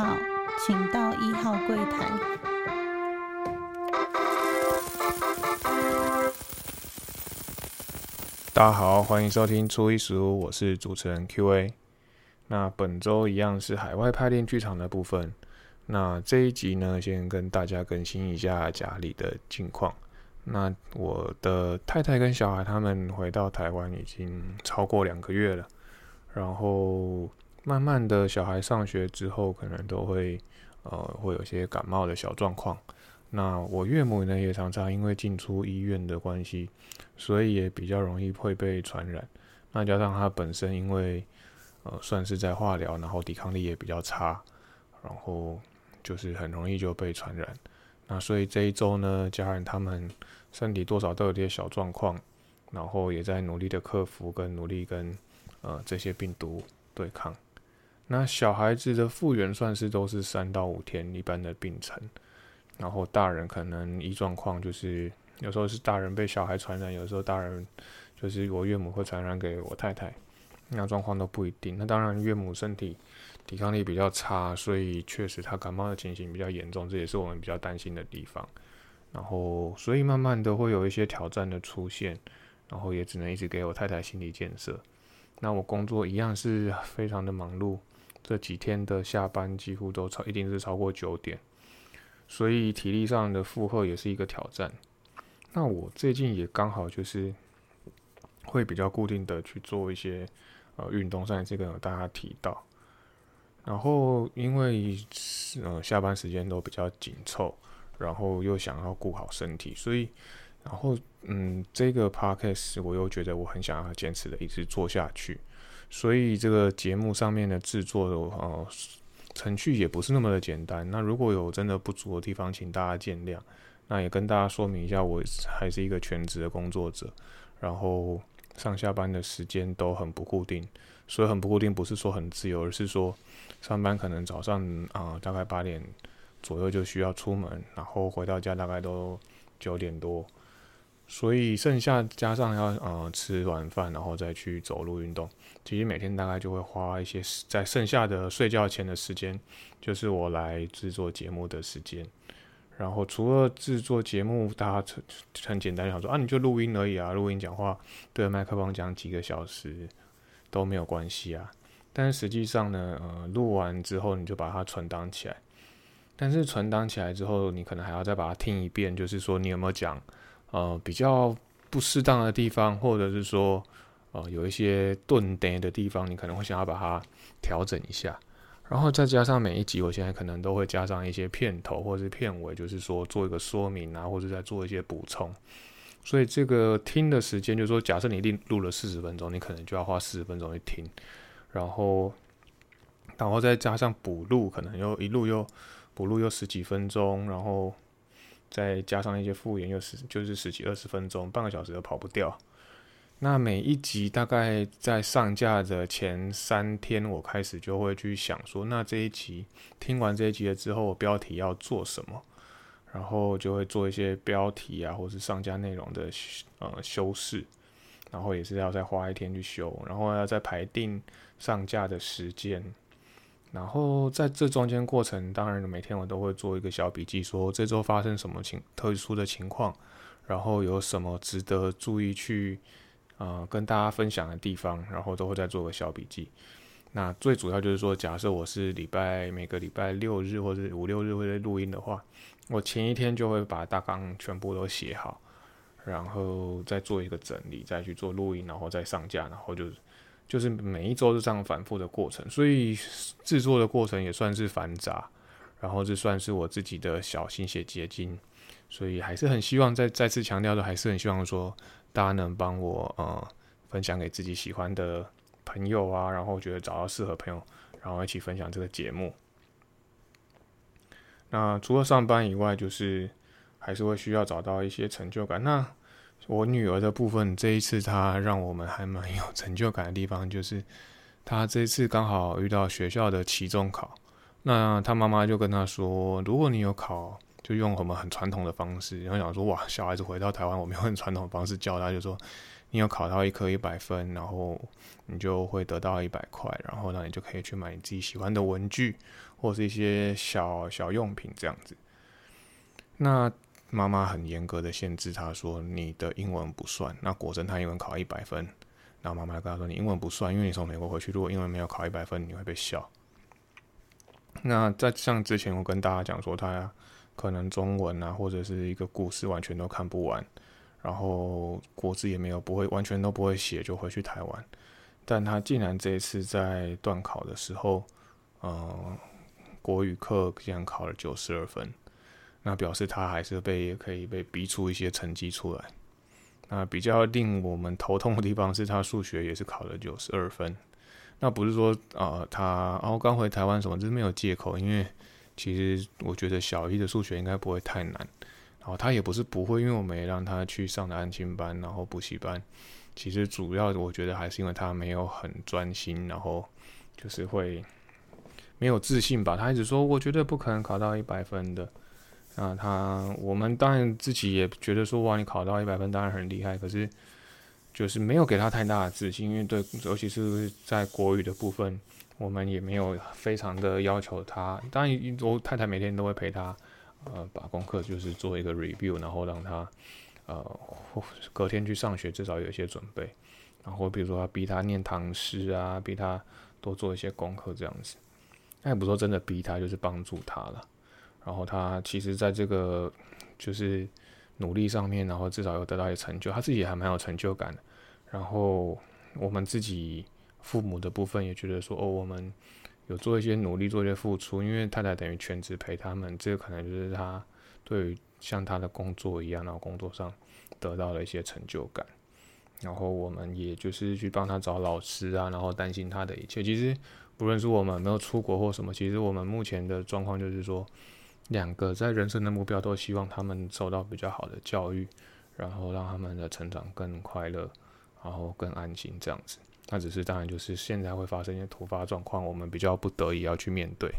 号，请到一号柜台。大家好，欢迎收听初一十五，我是主持人 Q&A。那本周一样是海外派电剧场的部分。那这一集呢，先跟大家更新一下家里的近况。那我的太太跟小孩他们回到台湾已经超过两个月了，然后慢慢的小孩上学之后，可能都会呃会有些感冒的小状况。那我岳母呢也常常因为进出医院的关系，所以也比较容易会被传染。那加上她本身因为呃算是在化疗，然后抵抗力也比较差，然后就是很容易就被传染。那所以这一周呢，家人他们身体多少都有些小状况，然后也在努力的克服跟努力跟呃这些病毒对抗。那小孩子的复原算是都是三到五天一般的病程，然后大人可能一状况就是有时候是大人被小孩传染，有时候大人就是我岳母会传染给我太太，那状况都不一定。那当然岳母身体。抵抗力比较差，所以确实他感冒的情形比较严重，这也是我们比较担心的地方。然后，所以慢慢的会有一些挑战的出现，然后也只能一直给我太太心理建设。那我工作一样是非常的忙碌，这几天的下班几乎都超，一定是超过九点，所以体力上的负荷也是一个挑战。那我最近也刚好就是会比较固定的去做一些呃运动，上一次跟大家提到。然后因为呃下班时间都比较紧凑，然后又想要顾好身体，所以然后嗯这个 podcast 我又觉得我很想要坚持的一直做下去，所以这个节目上面的制作呃程序也不是那么的简单。那如果有真的不足的地方，请大家见谅。那也跟大家说明一下，我还是一个全职的工作者，然后上下班的时间都很不固定，所以很不固定不是说很自由，而是说。上班可能早上啊，大概八点左右就需要出门，然后回到家大概都九点多，所以剩下加上要呃吃晚饭，然后再去走路运动，其实每天大概就会花一些在剩下的睡觉前的时间，就是我来制作节目的时间。然后除了制作节目，大家很简单想说啊，你就录音而已啊，录音讲话对着麦克风讲几个小时都没有关系啊。但是实际上呢，呃，录完之后你就把它存档起来。但是存档起来之后，你可能还要再把它听一遍，就是说你有没有讲，呃，比较不适当的地方，或者是说，呃，有一些顿呆的地方，你可能会想要把它调整一下。然后再加上每一集，我现在可能都会加上一些片头或者是片尾，就是说做一个说明啊，或者再做一些补充。所以这个听的时间，就是说，假设你录录了四十分钟，你可能就要花四十分钟去听。然后，然后再加上补录，可能又一路又补录又十几分钟，然后再加上一些复原，又是就是十几二十分钟，半个小时都跑不掉。那每一集大概在上架的前三天，我开始就会去想说，那这一集听完这一集了之后，我标题要做什么？然后就会做一些标题啊，或是上架内容的呃修饰。然后也是要再花一天去修，然后要再排定上架的时间，然后在这中间过程，当然每天我都会做一个小笔记，说这周发生什么情特殊的情况，然后有什么值得注意去呃跟大家分享的地方，然后都会再做个小笔记。那最主要就是说，假设我是礼拜每个礼拜六日或者五六日会录音的话，我前一天就会把大纲全部都写好。然后再做一个整理，再去做录音，然后再上架，然后就是就是每一周是这样反复的过程，所以制作的过程也算是繁杂，然后这算是我自己的小心血结晶，所以还是很希望再再次强调的，还是很希望说大家能帮我呃分享给自己喜欢的朋友啊，然后觉得找到适合朋友，然后一起分享这个节目。那除了上班以外，就是。还是会需要找到一些成就感。那我女儿的部分，这一次她让我们还蛮有成就感的地方，就是她这次刚好遇到学校的期中考。那她妈妈就跟她说：“如果你有考，就用我们很传统的方式。”然后想说：“哇，小孩子回到台湾，我们用很传统的方式教他，就说你有考到一科一百分，然后你就会得到一百块，然后呢，你就可以去买你自己喜欢的文具或是一些小小用品这样子。那妈妈很严格的限制他说你的英文不算。那果真他英文考一百分，然后妈妈跟他说你英文不算，因为你从美国回去，如果英文没有考一百分，你会被笑。那在像之前我跟大家讲说，他可能中文啊或者是一个故事完全都看不完，然后国字也没有不会完全都不会写就回去台湾，但他竟然这一次在段考的时候，呃，国语课竟然考了九十二分，那表示他还是被可以被逼出一些成绩出来。那比较令我们头痛的地方是他数学也是考了九十二分。那不是说啊，他哦刚回台湾什么，这是没有借口。因为其实我觉得小一的数学应该不会太难，然后他也不是不会，因为我们也让他去上的安亲班，然后补习班。其实主要我觉得还是因为他没有很专心，然后就是会没有自信吧。他一直说我绝对不可能考到一百分的。那他我们当然自己也觉得说哇，你考到一百分当然很厉害，可是。就是没有给他太大的自信，因为对，尤其是在国语的部分，我们也没有非常的要求他。当然，我太太每天都会陪他，呃，把功课就是做一个 review，然后让他，呃，隔天去上学至少有一些准备。然后比如说他逼他念唐诗啊，逼他多做一些功课这样子。那也不说真的逼他，就是帮助他了。然后他其实在这个就是。努力上面，然后至少有得到一些成就，他自己还蛮有成就感的。然后我们自己父母的部分也觉得说，哦，我们有做一些努力，做一些付出，因为太太等于全职陪他们，这个可能就是他对于像他的工作一样，然后工作上得到了一些成就感。然后我们也就是去帮他找老师啊，然后担心他的一切。其实不论是我们没有出国或什么，其实我们目前的状况就是说。两个在人生的目标都希望他们受到比较好的教育，然后让他们的成长更快乐，然后更安心这样子。那只是当然就是现在会发生一些突发状况，我们比较不得已要去面对。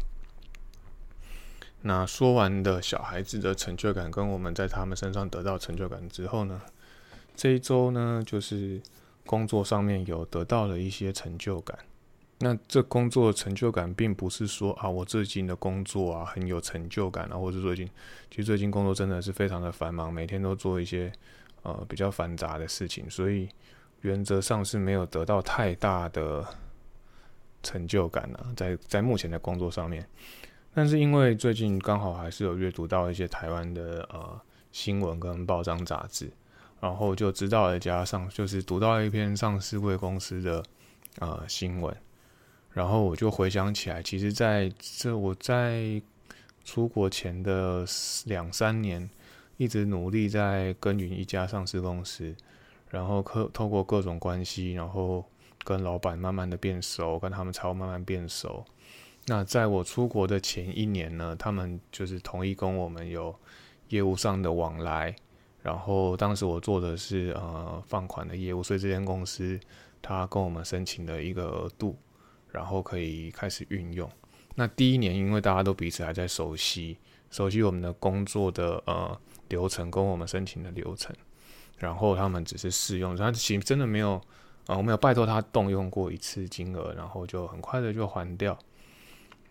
那说完的小孩子的成就感跟我们在他们身上得到成就感之后呢，这一周呢就是工作上面有得到了一些成就感。那这工作成就感，并不是说啊，我最近的工作啊很有成就感啊，或者最近，其实最近工作真的是非常的繁忙，每天都做一些呃比较繁杂的事情，所以原则上是没有得到太大的成就感啊，在在目前的工作上面。但是因为最近刚好还是有阅读到一些台湾的呃新闻跟报章杂志，然后就知道了加上就是读到一篇上市贵公司的呃新闻。然后我就回想起来，其实在这我在出国前的两三年，一直努力在耕耘一家上市公司，然后透透过各种关系，然后跟老板慢慢的变熟，跟他们才会慢慢变熟。那在我出国的前一年呢，他们就是同意跟我们有业务上的往来，然后当时我做的是呃放款的业务，所以这间公司他跟我们申请了一个额度。然后可以开始运用。那第一年，因为大家都彼此还在熟悉，熟悉我们的工作的呃流程跟我们申请的流程，然后他们只是试用，他其实真的没有啊，我没有拜托他动用过一次金额，然后就很快的就还掉。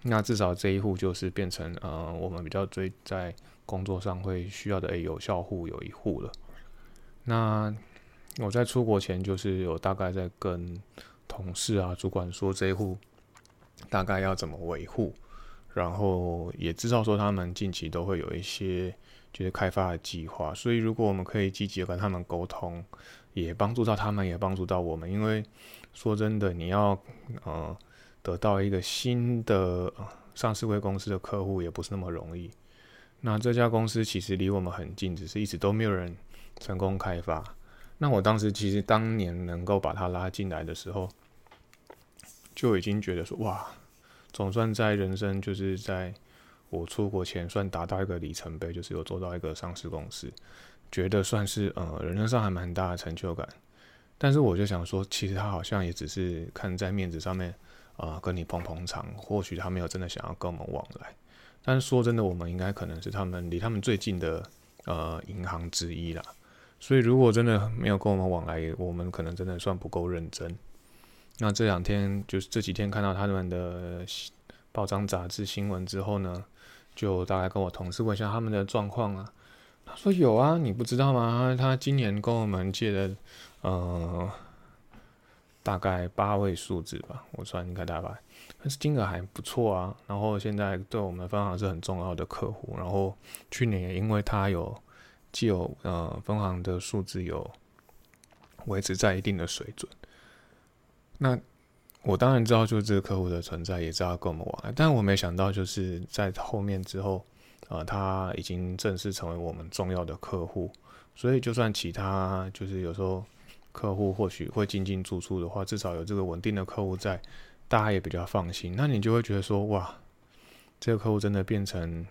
那至少这一户就是变成呃我们比较追在工作上会需要的诶有效户有一户了。那我在出国前就是有大概在跟。同事啊，主管说这一户大概要怎么维护，然后也知道说他们近期都会有一些就是开发的计划，所以如果我们可以积极的跟他们沟通，也帮助到他们，也帮助到我们。因为说真的，你要呃得到一个新的上市贵公司的客户，也不是那么容易。那这家公司其实离我们很近，只是一直都没有人成功开发。那我当时其实当年能够把他拉进来的时候。就已经觉得说哇，总算在人生就是在我出国前算达到一个里程碑，就是有做到一个上市公司，觉得算是呃人生上还蛮大的成就感。但是我就想说，其实他好像也只是看在面子上面啊跟你捧捧场，或许他没有真的想要跟我们往来。但是说真的，我们应该可能是他们离他们最近的呃银行之一啦。所以如果真的没有跟我们往来，我们可能真的算不够认真。那这两天就是这几天看到他们的报章杂志新闻之后呢，就大概跟我同事问一下他们的状况啊。他说有啊，你不知道吗？他今年跟我们借的，呃，大概八位数字吧，我算应该大概，但是金额还不错啊。然后现在对我们分行是很重要的客户。然后去年也因为他有既有呃分行的数字有维持在一定的水准，那我当然知道就是这个客户的存在，也知道跟我们往来，但我没想到就是在后面之后，呃，他已经正式成为我们重要的客户。所以就算其他就是有时候。客户或许会进进出出的话，至少有这个稳定的客户在，大家也比较放心。那你就会觉得说，哇，这个客户真的变成，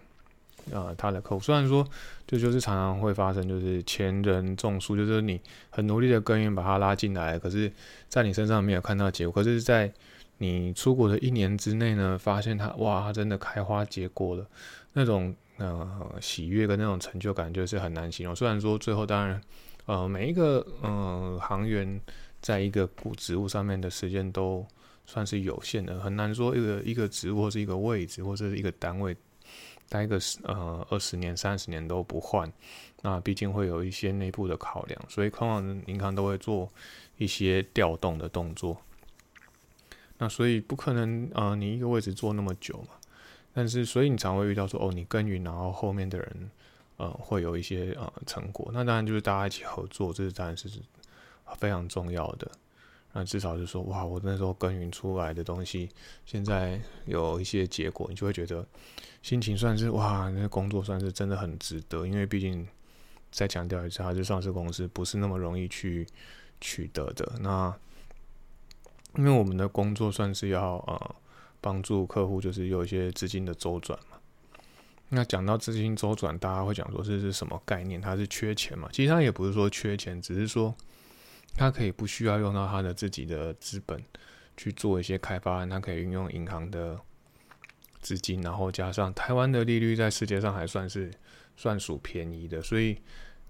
呃，他的客户。虽然说，这就是常常会发生，就是前人种树，就是你很努力的耕耘把他拉进来，可是在你身上没有看到结果。可是，在你出国的一年之内呢，发现他，哇，他真的开花结果了，那种呃喜悦跟那种成就感，就是很难形容。虽然说最后当然。呃，每一个嗯行员在一个古植物上面的时间都算是有限的，很难说一个一个植物或是一个位置或者一个单位待个十呃二十年三十年都不换。那毕竟会有一些内部的考量，所以通常银行都会做一些调动的动作。那所以不可能呃你一个位置做那么久嘛，但是所以你常会遇到说哦你耕耘，然后后面的人。呃，会有一些呃成果，那当然就是大家一起合作，这是当然是非常重要的。那至少是说，哇，我那时候耕耘出来的东西，现在有一些结果，你就会觉得心情算是哇，那工作算是真的很值得。因为毕竟再强调一次，还是上市公司不是那么容易去取得的。那因为我们的工作算是要呃帮助客户，就是有一些资金的周转嘛。那讲到资金周转，大家会讲说这是什么概念？它是缺钱嘛？其实它也不是说缺钱，只是说它可以不需要用到它的自己的资本去做一些开发，它可以运用银行的资金，然后加上台湾的利率在世界上还算是算属便宜的，所以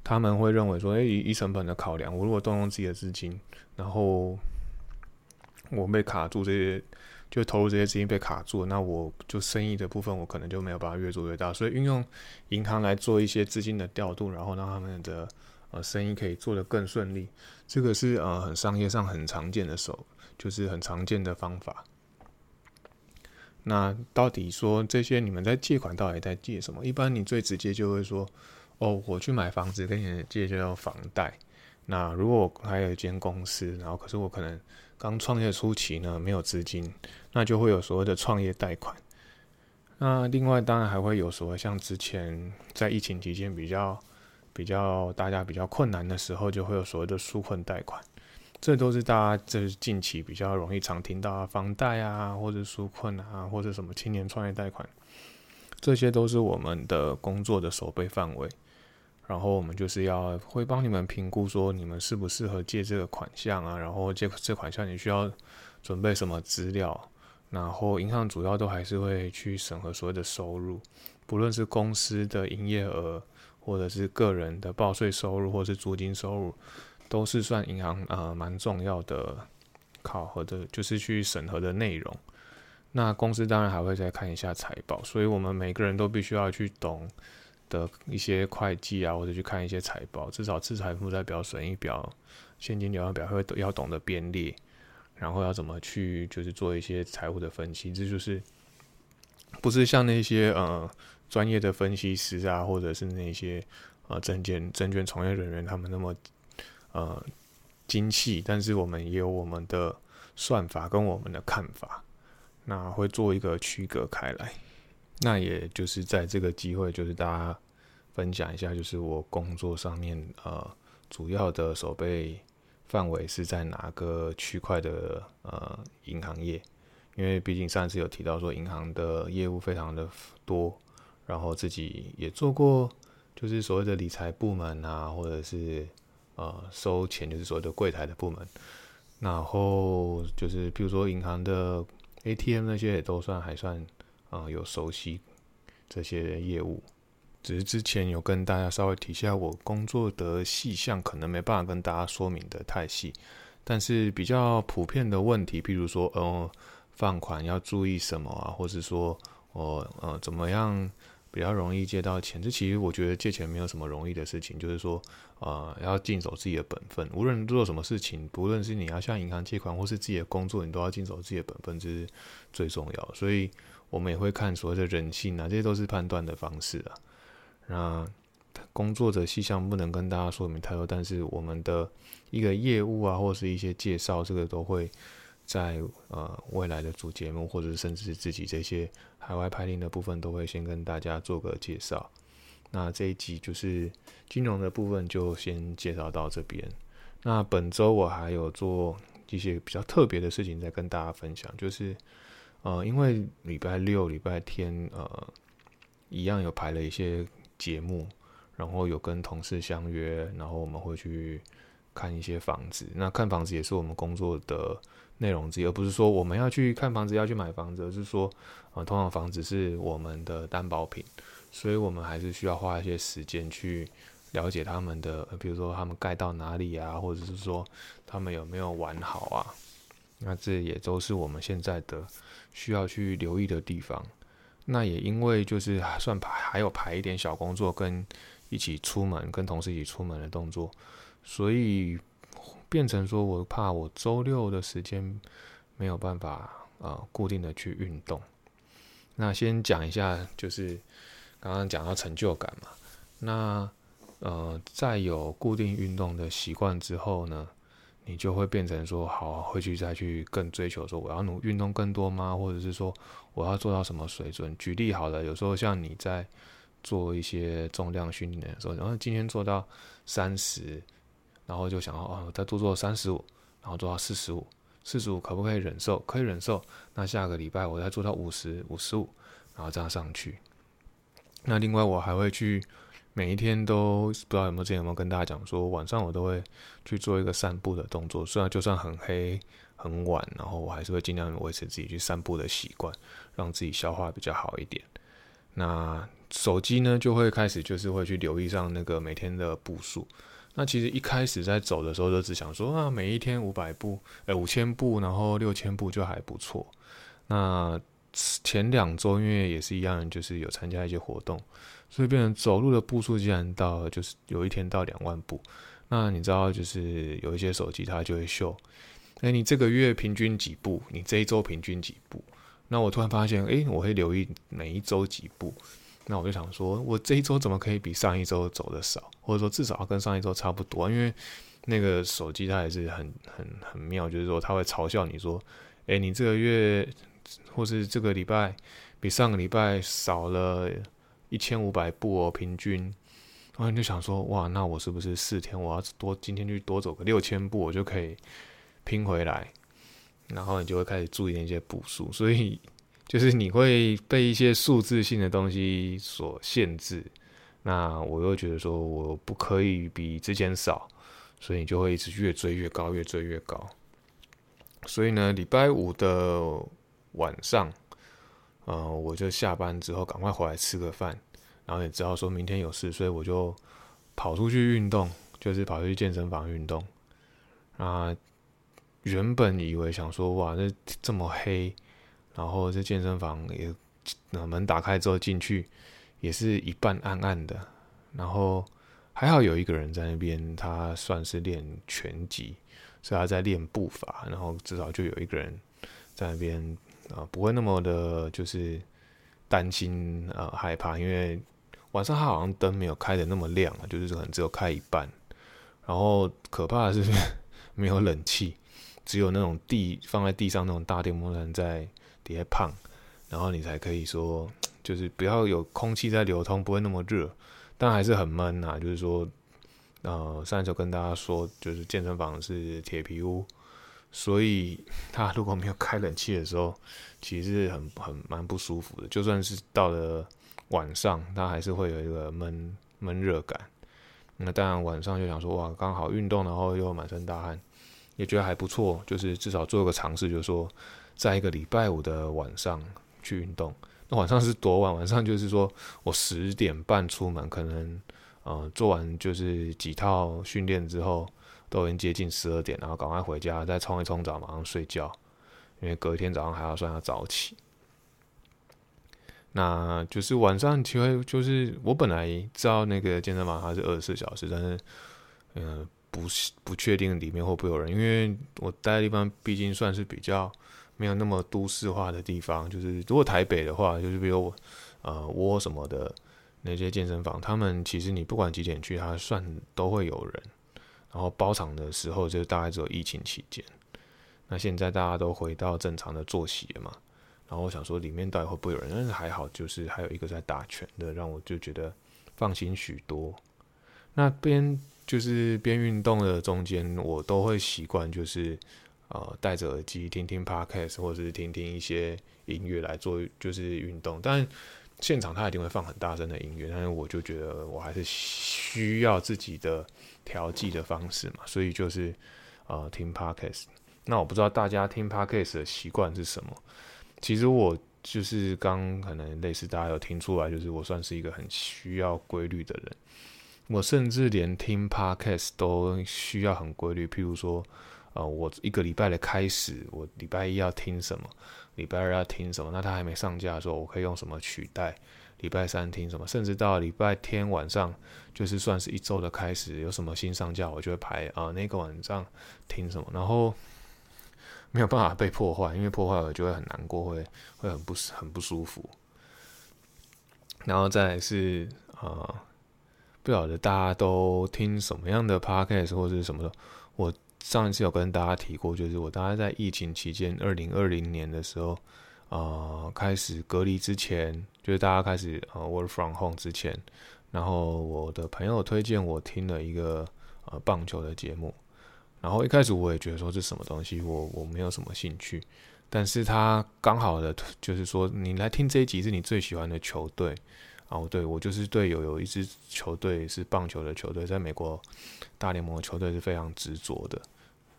他们会认为说，诶，以成本的考量，我如果动用自己的资金，然后我被卡住这些。就投入这些资金被卡住，那我就生意的部分我可能就没有办法越做越大，所以运用银行来做一些资金的调度，然后让他们的呃生意可以做得更顺利，这个是呃很商业上很常见的手，就是很常见的方法。那到底说这些你们在借款到底在借什么？一般你最直接就会说，哦，我去买房子跟你借就叫房贷。那如果我还有一间公司，然后可是我可能刚创业初期呢没有资金。那就会有所谓的创业贷款，那另外当然还会有所谓像之前在疫情期间比较比较大家比较困难的时候，就会有所谓的纾困贷款，这都是大家这近期比较容易常听到啊房贷啊，或者纾困啊，或者什么青年创业贷款，这些都是我们的工作的守备范围，然后我们就是要会帮你们评估说你们适不适合借这个款项啊，然后借这款项你需要准备什么资料。然后银行主要都还是会去审核所谓的收入，不论是公司的营业额，或者是个人的报税收入，或是租金收入，都是算银行呃蛮重要的考核的，就是去审核的内容。那公司当然还会再看一下财报，所以我们每个人都必须要去懂的一些会计啊，或者去看一些财报，至少资产负债表、损益表、现金流量表会要懂得编列。然后要怎么去，就是做一些财务的分析，这就是不是像那些呃专业的分析师啊，或者是那些呃证券证券从业人员他们那么呃精细，但是我们也有我们的算法跟我们的看法，那会做一个区隔开来。那也就是在这个机会，就是大家分享一下，就是我工作上面呃主要的手备。范围是在哪个区块的呃银行业？因为毕竟上次有提到说银行的业务非常的多，然后自己也做过，就是所谓的理财部门啊，或者是呃收钱，就是所谓的柜台的部门。然后就是比如说银行的 ATM 那些也都算还算啊有熟悉这些业务。只是之前有跟大家稍微提一下，我工作的细项可能没办法跟大家说明的太细，但是比较普遍的问题，譬如说，呃，放款要注意什么啊，或是说我呃怎么样比较容易借到钱？这其实我觉得借钱没有什么容易的事情，就是说，呃，要尽守自己的本分，无论做什么事情，不论是你要向银行借款，或是自己的工作，你都要尽守自己的本分，这是最重要。所以我们也会看所谓的人性啊，这些都是判断的方式啊。那工作的细项不能跟大家说明太多，但是我们的一个业务啊，或是一些介绍，这个都会在呃未来的主节目，或者甚至是自己这些海外派令的部分，都会先跟大家做个介绍。那这一集就是金融的部分，就先介绍到这边。那本周我还有做一些比较特别的事情，在跟大家分享，就是呃，因为礼拜六、礼拜天呃，一样有排了一些。节目，然后有跟同事相约，然后我们会去看一些房子。那看房子也是我们工作的内容之一，而不是说我们要去看房子要去买房子，而是说，呃，通常房子是我们的担保品，所以我们还是需要花一些时间去了解他们的，比如说他们盖到哪里啊，或者是说他们有没有完好啊。那这也都是我们现在的需要去留意的地方。那也因为就是算排还有排一点小工作跟一起出门跟同事一起出门的动作，所以变成说我怕我周六的时间没有办法啊固定的去运动。那先讲一下，就是刚刚讲到成就感嘛。那呃在有固定运动的习惯之后呢？你就会变成说，好，回去再去更追求说，我要努运动更多吗？或者是说，我要做到什么水准？举例好了，有时候像你在做一些重量训练的时候，然后今天做到三十，然后就想要哦，再多做三十五，然后做到四十五，四十五可不可以忍受？可以忍受。那下个礼拜我再做到五十五十五，然后这样上去。那另外我还会去。每一天都不知道有没有之前有没有跟大家讲说，晚上我都会去做一个散步的动作。虽然就算很黑很晚，然后我还是会尽量维持自己去散步的习惯，让自己消化比较好一点。那手机呢，就会开始就是会去留意上那个每天的步数。那其实一开始在走的时候，就只想说啊，每一天五百步，呃，五千步，然后六千步就还不错。那前两周因为也是一样，就是有参加一些活动。所以变成走路的步数竟然到，就是有一天到两万步。那你知道，就是有一些手机它就会秀，哎，你这个月平均几步？你这一周平均几步？那我突然发现，哎，我会留意每一周几步。那我就想说，我这一周怎么可以比上一周走的少？或者说至少要跟上一周差不多？因为那个手机它也是很很很妙，就是说它会嘲笑你说，哎，你这个月或是这个礼拜比上个礼拜少了。一千五百步哦，平均，然后你就想说，哇，那我是不是四天我要多今天去多走个六千步，我就可以拼回来？然后你就会开始注意那些步数，所以就是你会被一些数字性的东西所限制。那我又觉得说我不可以比之前少，所以你就会一直越追越高，越追越高。所以呢，礼拜五的晚上。呃，我就下班之后赶快回来吃个饭，然后也知道说明天有事，所以我就跑出去运动，就是跑去健身房运动。啊，原本以为想说哇，这这么黑，然后这健身房也那门打开之后进去也是一半暗暗的，然后还好有一个人在那边，他算是练拳击，所以他在练步伐，然后至少就有一个人在那边。啊，不会那么的，就是担心呃害怕，因为晚上他好像灯没有开的那么亮啊，就是可能只有开一半。然后可怕的是 没有冷气，只有那种地放在地上那种大电风扇在底下胖，然后你才可以说，就是不要有空气在流通，不会那么热，但还是很闷呐。就是说，呃，上一周跟大家说，就是健身房是铁皮屋。所以 他如果没有开冷气的时候，其实是很很蛮不舒服的。就算是到了晚上，他还是会有一个闷闷热感。那当然晚上就想说，哇，刚好运动，然后又满身大汗，也觉得还不错。就是至少做个尝试，就是说，在一个礼拜五的晚上去运动。那晚上是多晚？晚上就是说我十点半出门，可能呃做完就是几套训练之后，都已经接近十二点，然后赶快回家，再冲一冲澡，马上睡觉，因为隔一天早上还要算要早起。那就是晚上其实就是我本来知道那个健身房它是二十四小时，但是嗯不是不确定里面会不会有人，因为我待的地方毕竟算是比较没有那么都市化的地方。就是如果台北的话，就是比如呃窝什么的那些健身房，他们其实你不管几点去，它算都会有人。然后包场的时候就大概只有疫情期间，那现在大家都回到正常的作息了嘛。然后我想说，里面到底会不会有人？但是还好，就是还有一个在打拳的，让我就觉得放心许多。那边就是边运动的中间，我都会习惯就是呃戴着耳机听听 podcast，或者是听听一些音乐来做就是运动。但现场他一定会放很大声的音乐，但是我就觉得我还是需要自己的调剂的方式嘛，所以就是呃听 podcast。那我不知道大家听 podcast 的习惯是什么？其实我就是刚可能类似大家有听出来，就是我算是一个很需要规律的人。我甚至连听 podcast 都需要很规律。譬如说，呃，我一个礼拜的开始，我礼拜一要听什么，礼拜二要听什么，那他还没上架的时候，我可以用什么取代？礼拜三听什么？甚至到礼拜天晚上，就是算是一周的开始，有什么新上架，我就会排啊那个晚上听什么，然后。没有办法被破坏，因为破坏我就会很难过，会会很不很不舒服。然后再是啊，不晓得大家都听什么样的 podcast 或者是什么的。我上一次有跟大家提过，就是我大概在疫情期间，二零二零年的时候，啊，开始隔离之前，就是大家开始呃 work from home 之前，然后我的朋友推荐我听了一个呃棒球的节目。然后一开始我也觉得说这什么东西，我我没有什么兴趣。但是他刚好的就是说，你来听这一集是你最喜欢的球队哦，对我就是队友有一支球队是棒球的球队，在美国大联盟的球队是非常执着的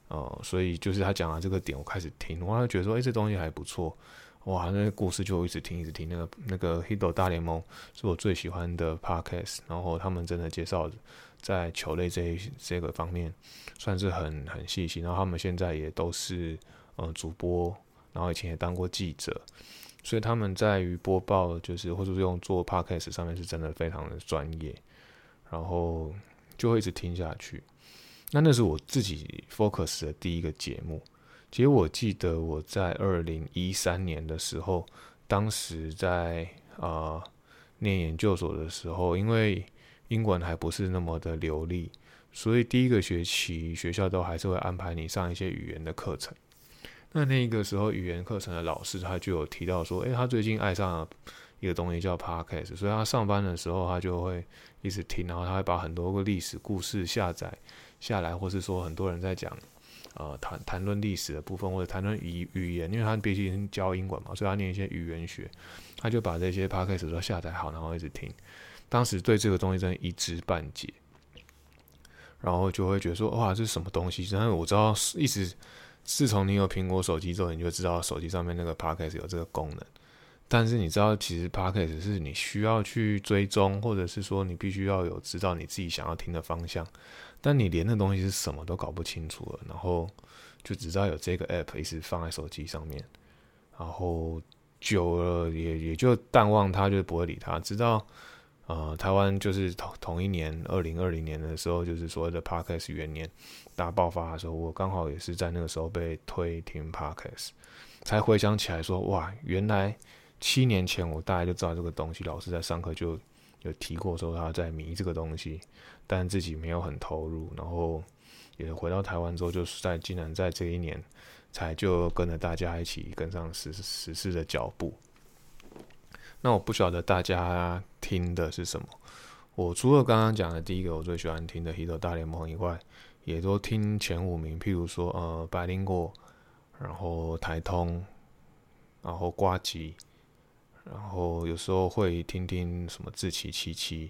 哦，所以就是他讲了这个点，我开始听，我还觉得说，哎，这东西还不错，哇，那故事就一直听一直听。那个那个 Hito 大联盟是我最喜欢的 Podcast，然后他们真的介绍。在球类这一这个方面，算是很很细心。然后他们现在也都是呃主播，然后以前也当过记者，所以他们在于播报，就是或者是用做 podcast 上面是真的非常的专业。然后就会一直听下去。那那是我自己 focus 的第一个节目。其实我记得我在二零一三年的时候，当时在啊念研究所的时候，因为英文还不是那么的流利，所以第一个学期学校都还是会安排你上一些语言的课程。那那个时候语言课程的老师他就有提到说，诶，他最近爱上了一个东西叫 podcast，所以他上班的时候他就会一直听，然后他会把很多个历史故事下载下来，或是说很多人在讲呃谈谈论历史的部分，或者谈论语语言，因为他毕竟教英文嘛，所以他念一些语言学，他就把这些 podcast 都下载好，然后一直听。当时对这个东西真的一知半解，然后就会觉得说哇，这是什么东西？然后我知道，一直自从你有苹果手机之后，你就知道手机上面那个 Podcast 有这个功能。但是你知道，其实 Podcast 是你需要去追踪，或者是说你必须要有知道你自己想要听的方向。但你连那东西是什么都搞不清楚了，然后就只知道有这个 App 一直放在手机上面，然后久了也也就淡忘它，就不会理它，直到。呃，台湾就是同同一年，二零二零年的时候，就是所谓的 Podcast 元年大爆发的时候，我刚好也是在那个时候被推听 Podcast，才回想起来说，哇，原来七年前我大概就知道这个东西，老师在上课就有提过说他在迷这个东西，但自己没有很投入，然后也回到台湾之后，就是在竟然在这一年才就跟着大家一起跟上时时事的脚步。那我不晓得大家听的是什么。我除了刚刚讲的第一个我最喜欢听的《h i t 大联盟》以外，也都听前五名，譬如说呃百灵果，然后台通，然后瓜吉，然后有时候会听听什么志奇七七，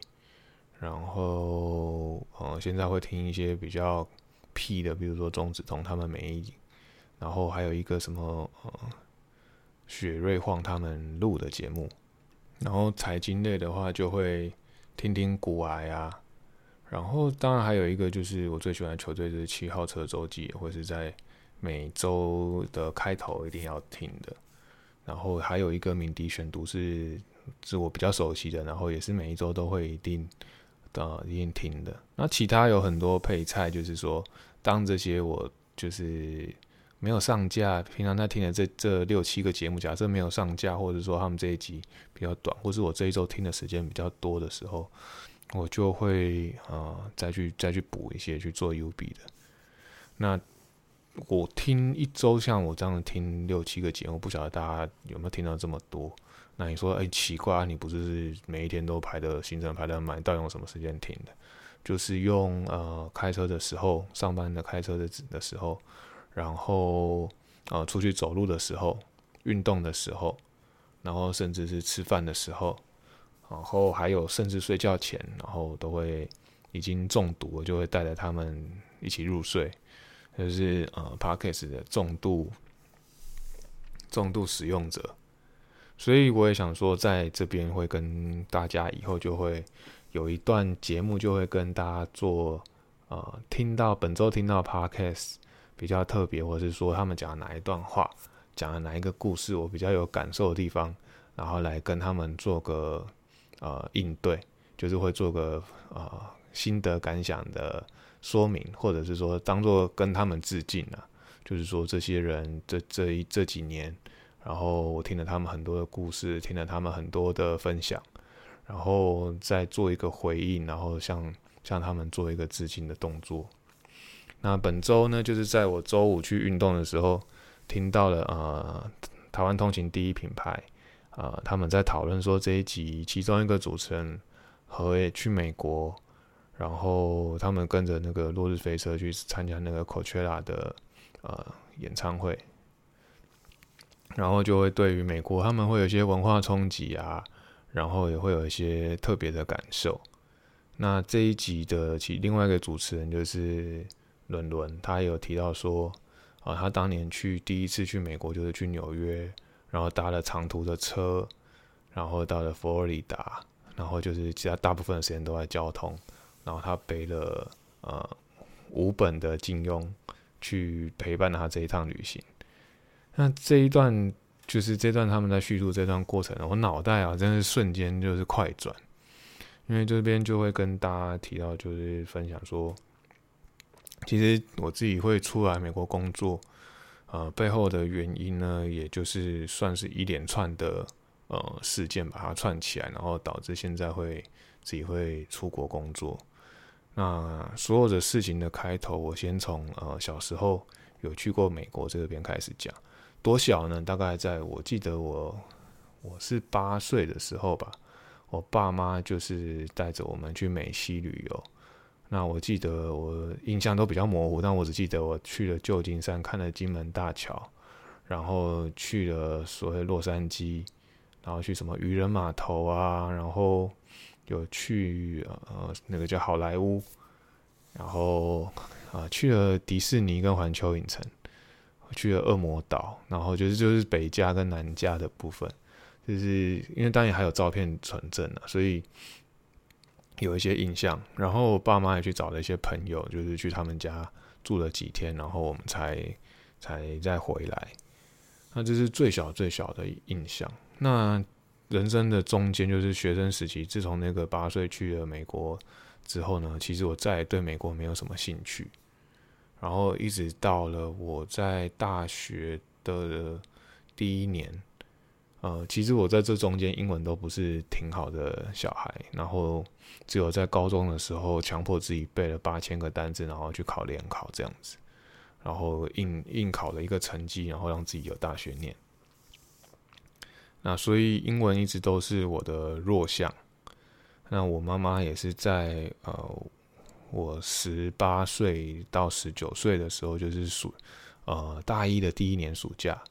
然后呃现在会听一些比较屁的，比如说钟子通他们每一，然后还有一个什么呃雪瑞晃他们录的节目。然后财经类的话，就会听听股癌啊。然后当然还有一个就是我最喜欢的球队就是七号车周记，或是在每周的开头一定要听的。然后还有一个鸣笛选读是是我比较熟悉的，然后也是每一周都会一定的一定听的。那其他有很多配菜，就是说当这些我就是没有上架，平常在听的这这六七个节目，假设没有上架，或者说他们这一集比较短，或是我这一周听的时间比较多的时候。我就会呃再去再去补一些去做 U B 的。那我听一周像我这样听六七个节目，不晓得大家有没有听到这么多？那你说哎奇怪，你不是每一天都排的行程排的满，到底用什么时间听的？就是用呃开车的时候，上班的开车的的时候，然后呃出去走路的时候，运动的时候，然后甚至是吃饭的时候。然后还有，甚至睡觉前，然后都会已经中毒了，就会带着他们一起入睡。就是呃 p a r k e s 的重度重度使用者，所以我也想说，在这边会跟大家以后就会有一段节目，就会跟大家做呃，听到本周听到 p a r k e s t 比较特别，或者是说他们讲哪一段话，讲了哪一个故事，我比较有感受的地方，然后来跟他们做个。呃，应对就是会做个呃心得感想的说明，或者是说当做跟他们致敬啊。就是说这些人这这一这几年，然后我听了他们很多的故事，听了他们很多的分享，然后再做一个回应，然后向向他们做一个致敬的动作。那本周呢，就是在我周五去运动的时候，听到了呃台湾通勤第一品牌。呃，他们在讨论说这一集其中一个主持人何也去美国，然后他们跟着那个落日飞车去参加那个 Coachella 的呃演唱会，然后就会对于美国他们会有一些文化冲击啊，然后也会有一些特别的感受。那这一集的其另外一个主持人就是伦伦，他有提到说，啊，他当年去第一次去美国就是去纽约。然后搭了长途的车，然后到了佛罗里达，然后就是其他大部分的时间都在交通。然后他背了呃五本的金庸去陪伴他这一趟旅行。那这一段就是这段他们在叙述这段过程，我脑袋啊真是瞬间就是快转，因为这边就会跟大家提到，就是分享说，其实我自己会出来美国工作。呃，背后的原因呢，也就是算是一连串的呃事件把它串起来，然后导致现在会自己会出国工作。那所有的事情的开头，我先从呃小时候有去过美国这边开始讲。多小呢？大概在我记得我我是八岁的时候吧，我爸妈就是带着我们去美西旅游。那我记得我印象都比较模糊，但我只记得我去了旧金山看了金门大桥，然后去了所谓洛杉矶，然后去什么渔人码头啊，然后有去呃那个叫好莱坞，然后啊去了迪士尼跟环球影城，去了恶魔岛，然后就是就是北加跟南加的部分，就是因为当然还有照片存证呢，所以。有一些印象，然后爸妈也去找了一些朋友，就是去他们家住了几天，然后我们才才再回来。那这是最小最小的印象。那人生的中间就是学生时期，自从那个八岁去了美国之后呢，其实我再也对美国没有什么兴趣。然后一直到了我在大学的第一年。呃，其实我在这中间英文都不是挺好的小孩，然后只有在高中的时候强迫自己背了八千个单词，然后去考联考这样子，然后应应考了一个成绩，然后让自己有大学念。那所以英文一直都是我的弱项。那我妈妈也是在呃我十八岁到十九岁的时候，就是暑呃大一的第一年暑假。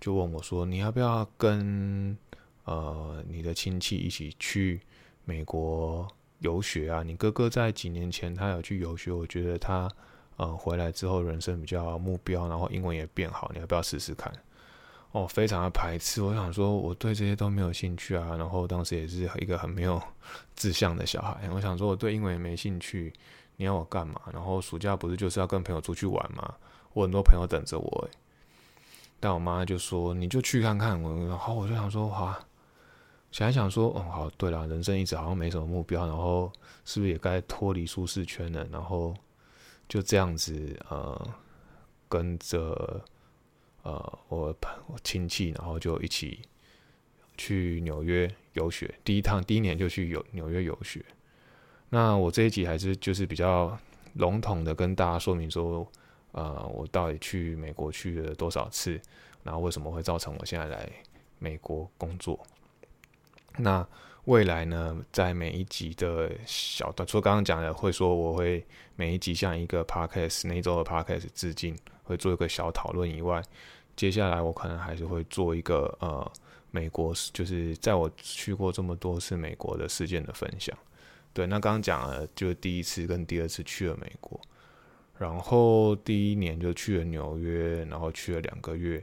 就问我说：“你要不要跟呃你的亲戚一起去美国游学啊？你哥哥在几年前他有去游学，我觉得他呃回来之后人生比较目标，然后英文也变好，你要不要试试看？”哦，非常的排斥。我想说，我对这些都没有兴趣啊。然后当时也是一个很没有志向的小孩。我想说，我对英文也没兴趣，你要我干嘛？然后暑假不是就是要跟朋友出去玩吗？我很多朋友等着我。但我妈就说：“你就去看看。”我然后我就想说：“哇，想一想说，哦，好，对了，人生一直好像没什么目标，然后是不是也该脱离舒适圈了？然后就这样子，呃，跟着。”呃，我朋我亲戚，然后就一起去纽约游学。第一趟第一年就去游纽约游学。那我这一集还是就是比较笼统的跟大家说明说，呃，我到底去美国去了多少次，然后为什么会造成我现在来美国工作。那未来呢，在每一集的小段，除了刚刚讲的，会说我会每一集像一个 podcast 那周的 podcast 致敬。会做一个小讨论以外，接下来我可能还是会做一个呃美国，就是在我去过这么多次美国的事件的分享。对，那刚刚讲了，就第一次跟第二次去了美国，然后第一年就去了纽约，然后去了两个月，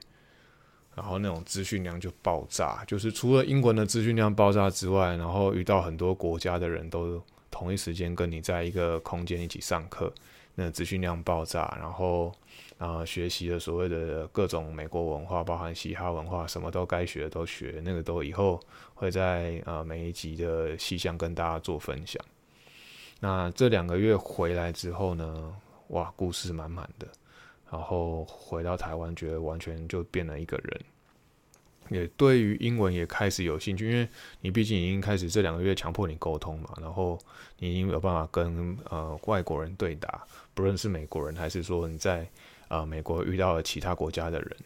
然后那种资讯量就爆炸，就是除了英文的资讯量爆炸之外，然后遇到很多国家的人都同一时间跟你在一个空间一起上课，那资讯量爆炸，然后。啊，学习了所谓的各种美国文化，包含嘻哈文化，什么都该学的都学。那个都以后会在呃每一集的细项跟大家做分享。那这两个月回来之后呢，哇，故事满满的。然后回到台湾，觉得完全就变了一个人，也对于英文也开始有兴趣，因为你毕竟已经开始这两个月强迫你沟通嘛，然后你已经有办法跟呃外国人对答，不论是美国人还是说你在。啊，美国遇到了其他国家的人，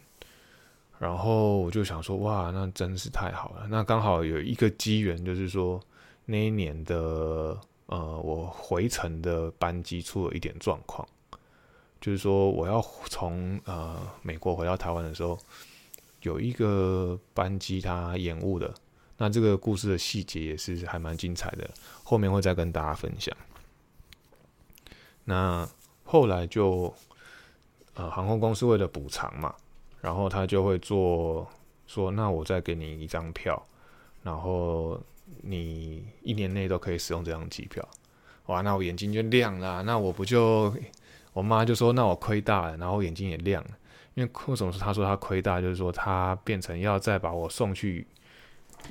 然后我就想说，哇，那真是太好了。那刚好有一个机缘，就是说那一年的呃，我回程的班机出了一点状况，就是说我要从呃美国回到台湾的时候，有一个班机它延误的。那这个故事的细节也是还蛮精彩的，后面会再跟大家分享。那后来就。呃，航空公司为了补偿嘛，然后他就会做说，那我再给你一张票，然后你一年内都可以使用这张机票。哇，那我眼睛就亮了，那我不就，我妈就说，那我亏大了，然后眼睛也亮了，因为为什么说他说他亏大，就是说他变成要再把我送去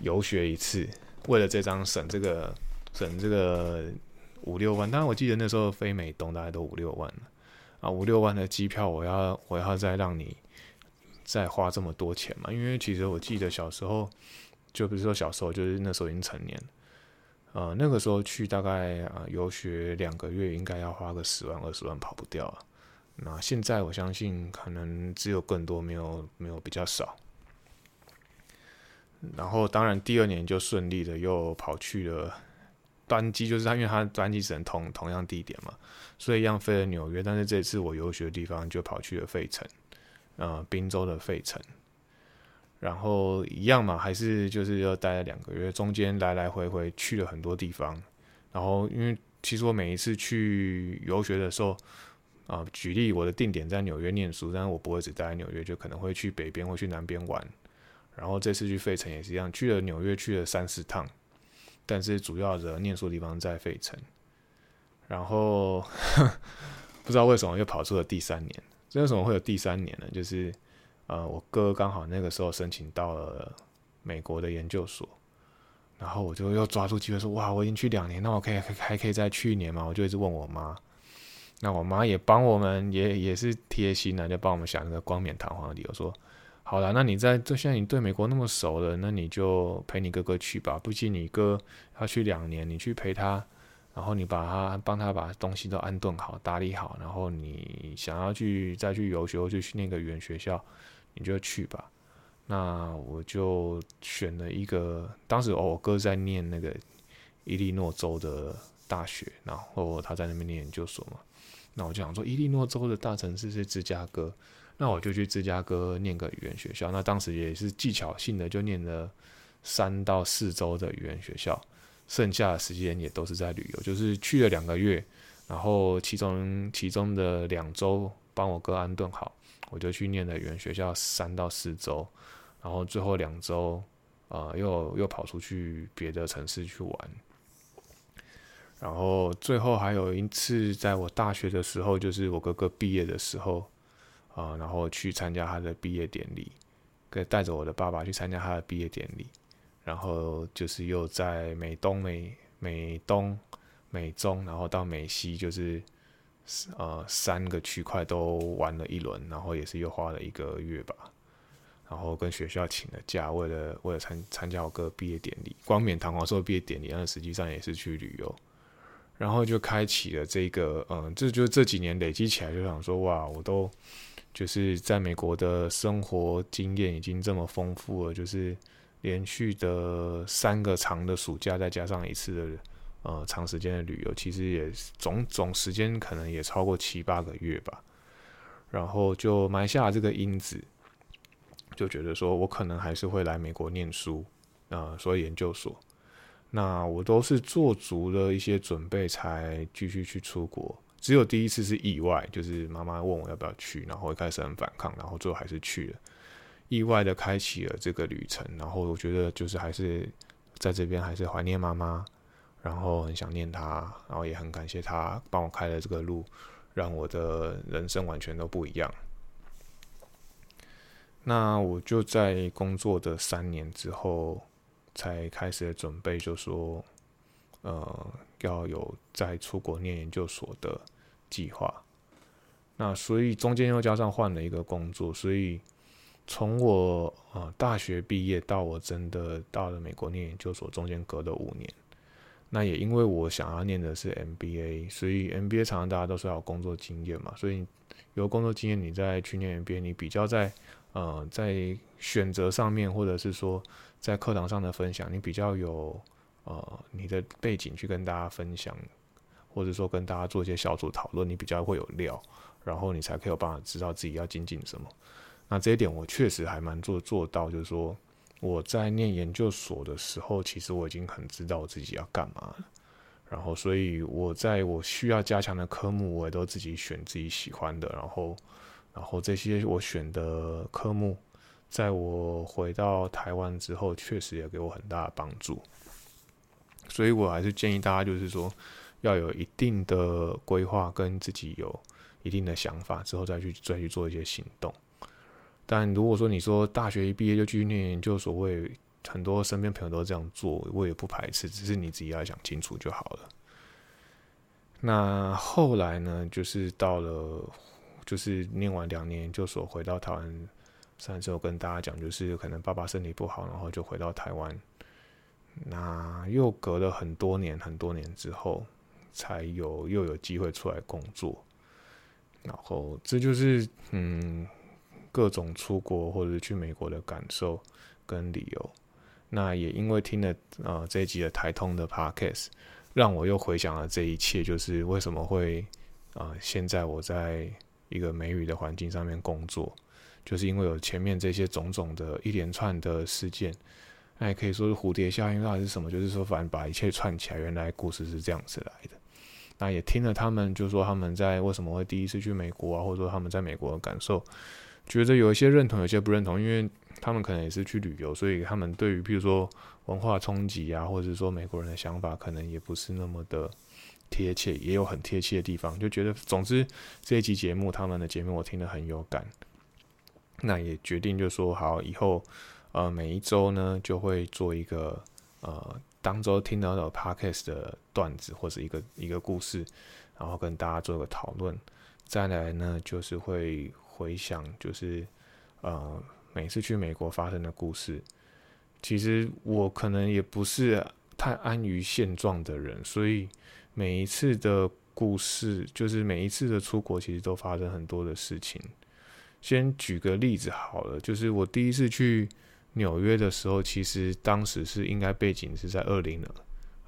游学一次，为了这张省这个省这个五六万，当然我记得那时候飞美东大概都五六万了。啊，五六万的机票，我要我要再让你再花这么多钱嘛？因为其实我记得小时候，就比如说小时候，就是那时候已经成年，呃，那个时候去大概啊游学两个月，应该要花个十万二十万跑不掉啊。那现在我相信可能只有更多，没有没有比较少。然后当然第二年就顺利的又跑去了。专机就是他，因为他专机只能同同样地点嘛，所以一样飞了纽约。但是这次我游学的地方就跑去了费城，呃，宾州的费城。然后一样嘛，还是就是要待了两个月，中间来来回回去了很多地方。然后因为其实我每一次去游学的时候，啊，举例我的定点在纽约念书，但是我不会只待在纽约，就可能会去北边或去南边玩。然后这次去费城也是一样，去了纽约去了三四趟。但是主要的念书地方在费城，然后 不知道为什么又跑出了第三年。这为什么会有第三年呢？就是呃，我哥刚好那个时候申请到了美国的研究所，然后我就又抓住机会说：“哇，我已经去两年，那我可以还可以再去一年吗？”我就一直问我妈，那我妈也帮我们，也也是贴心的，就帮我们想那个冠冕堂皇的理由说。好了，那你在这现在你对美国那么熟了，那你就陪你哥哥去吧。毕竟你哥要去两年，你去陪他，然后你把他帮他把东西都安顿好、打理好，然后你想要去再去游学或去那个语言学校，你就去吧。那我就选了一个，当时我哥在念那个伊利诺州的大学，然后他在那边念研究所嘛。那我就想说，伊利诺州的大城市是芝加哥。那我就去芝加哥念个语言学校。那当时也是技巧性的，就念了三到四周的语言学校，剩下的时间也都是在旅游，就是去了两个月，然后其中其中的两周帮我哥安顿好，我就去念了语言学校三到四周，然后最后两周，呃，又又跑出去别的城市去玩。然后最后还有一次，在我大学的时候，就是我哥哥毕业的时候，啊，然后去参加他的毕业典礼，跟带着我的爸爸去参加他的毕业典礼，然后就是又在美东、美美东、美中，然后到美西，就是呃三个区块都玩了一轮，然后也是又花了一个月吧，然后跟学校请了假，为了为了参参加我哥毕业典礼，光冕堂皇说毕业典礼，但实际上也是去旅游。然后就开启了这个，嗯，这就这几年累积起来，就想说，哇，我都就是在美国的生活经验已经这么丰富了，就是连续的三个长的暑假，再加上一次的呃长时间的旅游，其实也总总时间可能也超过七八个月吧。然后就埋下这个因子，就觉得说我可能还是会来美国念书，啊，所以研究所。那我都是做足了一些准备才继续去出国，只有第一次是意外，就是妈妈问我要不要去，然后一开始很反抗，然后最后还是去了，意外的开启了这个旅程。然后我觉得就是还是在这边还是怀念妈妈，然后很想念他，然后也很感谢他帮我开了这个路，让我的人生完全都不一样。那我就在工作的三年之后。才开始准备，就说，呃，要有在出国念研究所的计划。那所以中间又加上换了一个工作，所以从我呃大学毕业到我真的到了美国念研究所，中间隔了五年。那也因为我想要念的是 MBA，所以 MBA 常常大家都是要工作经验嘛，所以有工作经验，你再去念 MBA，你比较在呃在选择上面，或者是说。在课堂上的分享，你比较有呃你的背景去跟大家分享，或者说跟大家做一些小组讨论，你比较会有料，然后你才可以有办法知道自己要精进什么。那这一点我确实还蛮做做到，就是说我在念研究所的时候，其实我已经很知道我自己要干嘛了。然后，所以我在我需要加强的科目，我也都自己选自己喜欢的。然后，然后这些我选的科目。在我回到台湾之后，确实也给我很大的帮助，所以我还是建议大家，就是说要有一定的规划，跟自己有一定的想法之后，再去再去做一些行动。但如果说你说大学一毕业就去念研究所，我也很多身边朋友都这样做，我也不排斥，只是你自己要想清楚就好了。那后来呢，就是到了，就是念完两年研究所，回到台湾。上次我跟大家讲，就是可能爸爸身体不好，然后就回到台湾。那又隔了很多年，很多年之后，才有又有机会出来工作。然后这就是嗯，各种出国或者去美国的感受跟理由。那也因为听了呃这一集的台通的 podcast，让我又回想了这一切，就是为什么会啊现在我在一个美语的环境上面工作。就是因为有前面这些种种的一连串的事件，那也可以说是蝴蝶效应到底是什么？就是说，反正把一切串起来，原来故事是这样子来的。那也听了他们，就说他们在为什么会第一次去美国啊，或者说他们在美国的感受，觉得有一些认同，有些不认同，因为他们可能也是去旅游，所以他们对于譬如说文化冲击啊，或者说美国人的想法，可能也不是那么的贴切，也有很贴切的地方，就觉得总之这一期节目，他们的节目我听得很有感。那也决定就说好，以后呃每一周呢就会做一个呃当周听到的 podcast 的段子或者一个一个故事，然后跟大家做个讨论。再来呢就是会回想，就是呃每次去美国发生的故事。其实我可能也不是太安于现状的人，所以每一次的故事，就是每一次的出国，其实都发生很多的事情。先举个例子好了，就是我第一次去纽约的时候，其实当时是应该背景是在二零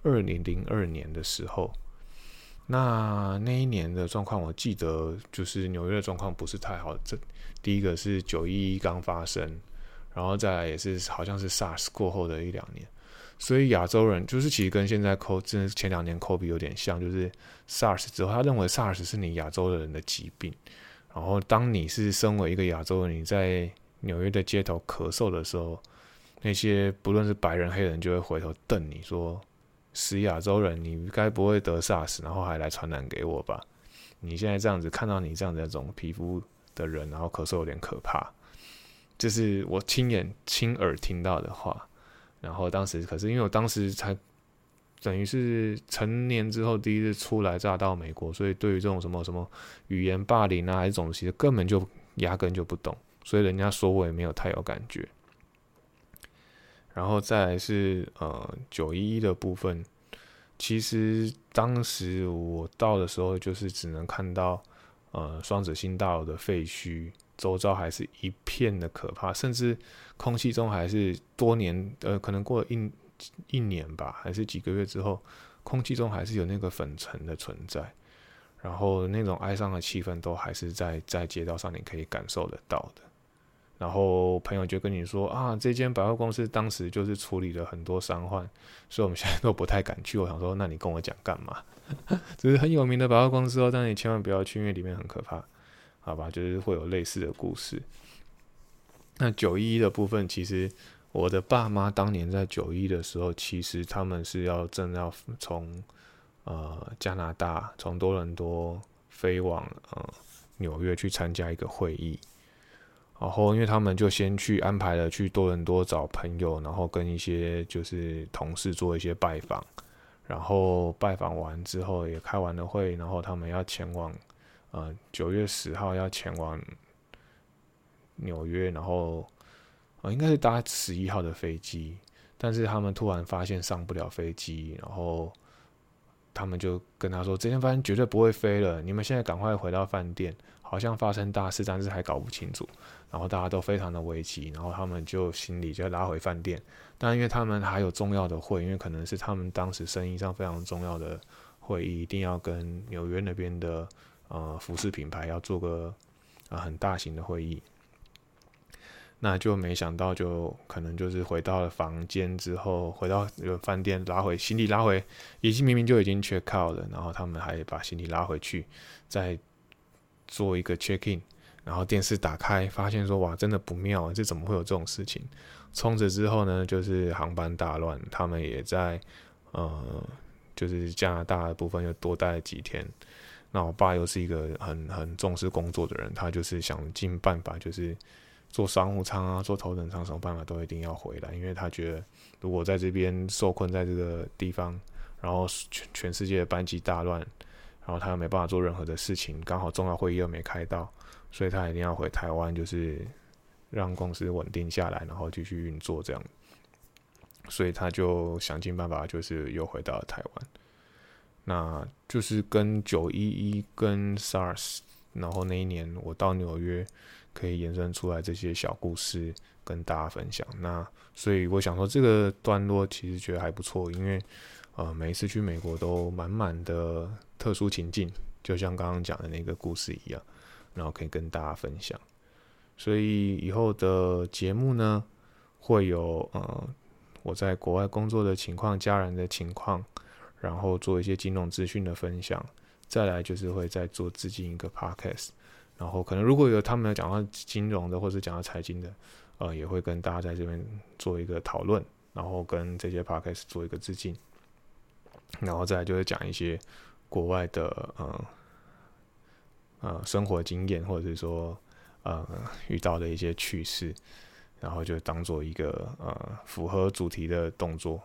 二零零二年的时候。那那一年的状况，我记得就是纽约的状况不是太好。这第一个是九一一刚发生，然后再来也是好像是 SARS 过后的一两年，所以亚洲人就是其实跟现在 CO 真的前两年 COVID 有点像，就是 SARS 之后，他认为 SARS 是你亚洲的人的疾病。然后，当你是身为一个亚洲人，你在纽约的街头咳嗽的时候，那些不论是白人黑人就会回头瞪你说：“死亚洲人，你该不会得 SARS，然后还来传染给我吧？你现在这样子看到你这样的那种皮肤的人，然后咳嗽有点可怕。”这是我亲眼亲耳听到的话。然后当时可是因为我当时才等于是成年之后第一次初来乍到美国，所以对于这种什么什么语言霸凌啊还是种其实，根本就压根就不懂，所以人家说我也没有太有感觉。然后再来是呃九一一的部分，其实当时我到的时候就是只能看到呃双子星大楼的废墟。周遭还是一片的可怕，甚至空气中还是多年呃，可能过了一一年吧，还是几个月之后，空气中还是有那个粉尘的存在，然后那种哀伤的气氛都还是在在街道上你可以感受得到的。然后朋友就跟你说啊，这间百货公司当时就是处理了很多伤患，所以我们现在都不太敢去。我想说，那你跟我讲干嘛？只是很有名的百货公司哦，但你千万不要去，因为里面很可怕。好吧，就是会有类似的故事。那九一的部分，其实我的爸妈当年在九一的时候，其实他们是要正要从呃加拿大从多伦多飞往呃纽约去参加一个会议，然后因为他们就先去安排了去多伦多找朋友，然后跟一些就是同事做一些拜访，然后拜访完之后也开完了会，然后他们要前往。呃，九月十号要前往纽约，然后呃，应该是搭十一号的飞机，但是他们突然发现上不了飞机，然后他们就跟他说：“这天发现绝对不会飞了，你们现在赶快回到饭店，好像发生大事，但是还搞不清楚。”然后大家都非常的危急，然后他们就行李就拉回饭店，但因为他们还有重要的会，因为可能是他们当时生意上非常重要的会议，一定要跟纽约那边的。呃，服饰品牌要做个啊很大型的会议，那就没想到，就可能就是回到了房间之后，回到饭店拉回行李拉回，已经明明就已经 check out 了，然后他们还把行李拉回去，再做一个 check in，然后电视打开，发现说哇，真的不妙，这怎么会有这种事情？冲着之后呢，就是航班大乱，他们也在呃，就是加拿大的部分又多待了几天。那我爸又是一个很很重视工作的人，他就是想尽办法，就是坐商务舱啊，坐头等舱，什么办法都一定要回来，因为他觉得如果在这边受困在这个地方，然后全全世界的班机大乱，然后他又没办法做任何的事情，刚好重要会议又没开到，所以他一定要回台湾，就是让公司稳定下来，然后继续运作这样，所以他就想尽办法，就是又回到了台湾。那就是跟九一一跟 SARS，然后那一年我到纽约，可以延伸出来这些小故事跟大家分享。那所以我想说这个段落其实觉得还不错，因为呃每一次去美国都满满的特殊情境，就像刚刚讲的那个故事一样，然后可以跟大家分享。所以以后的节目呢，会有呃我在国外工作的情况、家人的情况。然后做一些金融资讯的分享，再来就是会再做自己一个 podcast，然后可能如果有他们有讲到金融的或者讲到财经的，呃，也会跟大家在这边做一个讨论，然后跟这些 podcast 做一个致敬，然后再就是讲一些国外的呃呃生活经验，或者是说呃遇到的一些趣事，然后就当做一个呃符合主题的动作。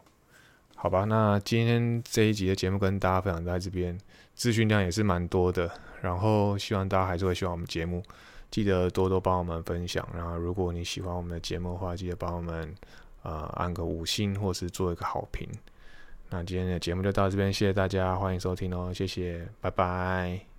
好吧，那今天这一集的节目跟大家分享在这边，资讯量也是蛮多的，然后希望大家还是会喜欢我们节目，记得多多帮我们分享。然后如果你喜欢我们的节目的话，记得帮我们呃按个五星或是做一个好评。那今天的节目就到这边，谢谢大家，欢迎收听哦，谢谢，拜拜。